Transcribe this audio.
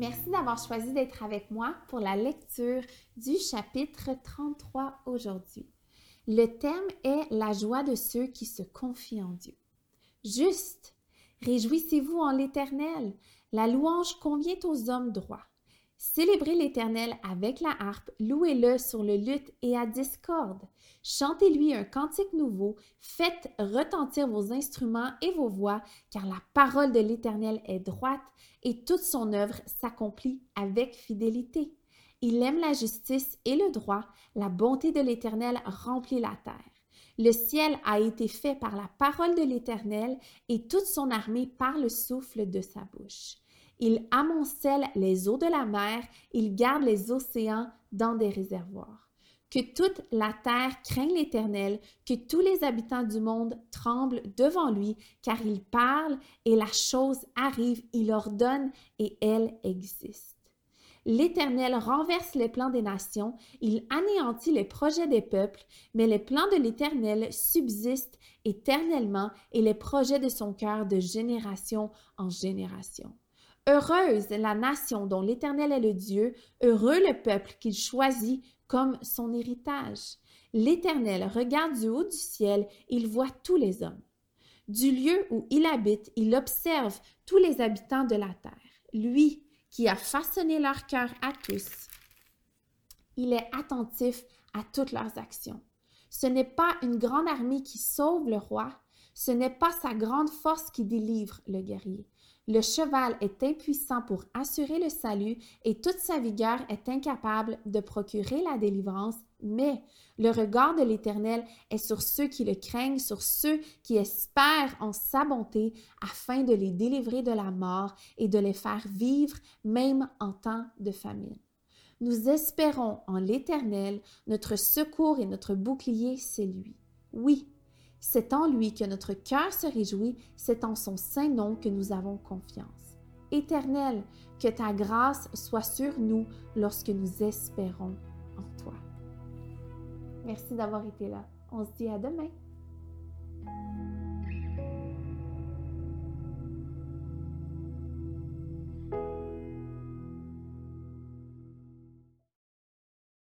Merci d'avoir choisi d'être avec moi pour la lecture du chapitre 33 aujourd'hui. Le thème est la joie de ceux qui se confient en Dieu. Juste, réjouissez-vous en l'Éternel. La louange convient aux hommes droits. Célébrez l'Éternel avec la harpe, louez-le sur le luth et à discorde. Chantez-lui un cantique nouveau, faites retentir vos instruments et vos voix, car la parole de l'Éternel est droite et toute son œuvre s'accomplit avec fidélité. Il aime la justice et le droit, la bonté de l'Éternel remplit la terre. Le ciel a été fait par la parole de l'Éternel et toute son armée par le souffle de sa bouche. Il amoncelle les eaux de la mer, il garde les océans dans des réservoirs. Que toute la terre craigne l'Éternel, que tous les habitants du monde tremblent devant lui, car il parle et la chose arrive, il ordonne et elle existe. L'Éternel renverse les plans des nations, il anéantit les projets des peuples, mais les plans de l'Éternel subsistent éternellement et les projets de son cœur de génération en génération. Heureuse la nation dont l'Éternel est le Dieu, heureux le peuple qu'il choisit comme son héritage. L'Éternel regarde du haut du ciel, il voit tous les hommes. Du lieu où il habite, il observe tous les habitants de la terre. Lui qui a façonné leur cœur à tous, il est attentif à toutes leurs actions. Ce n'est pas une grande armée qui sauve le roi, ce n'est pas sa grande force qui délivre le guerrier. Le cheval est impuissant pour assurer le salut et toute sa vigueur est incapable de procurer la délivrance, mais le regard de l'Éternel est sur ceux qui le craignent, sur ceux qui espèrent en sa bonté, afin de les délivrer de la mort et de les faire vivre même en temps de famine. Nous espérons en l'Éternel, notre secours et notre bouclier, c'est lui. Oui, c'est en lui que notre cœur se réjouit, c'est en son saint nom que nous avons confiance. Éternel, que ta grâce soit sur nous lorsque nous espérons en toi. Merci d'avoir été là. On se dit à demain.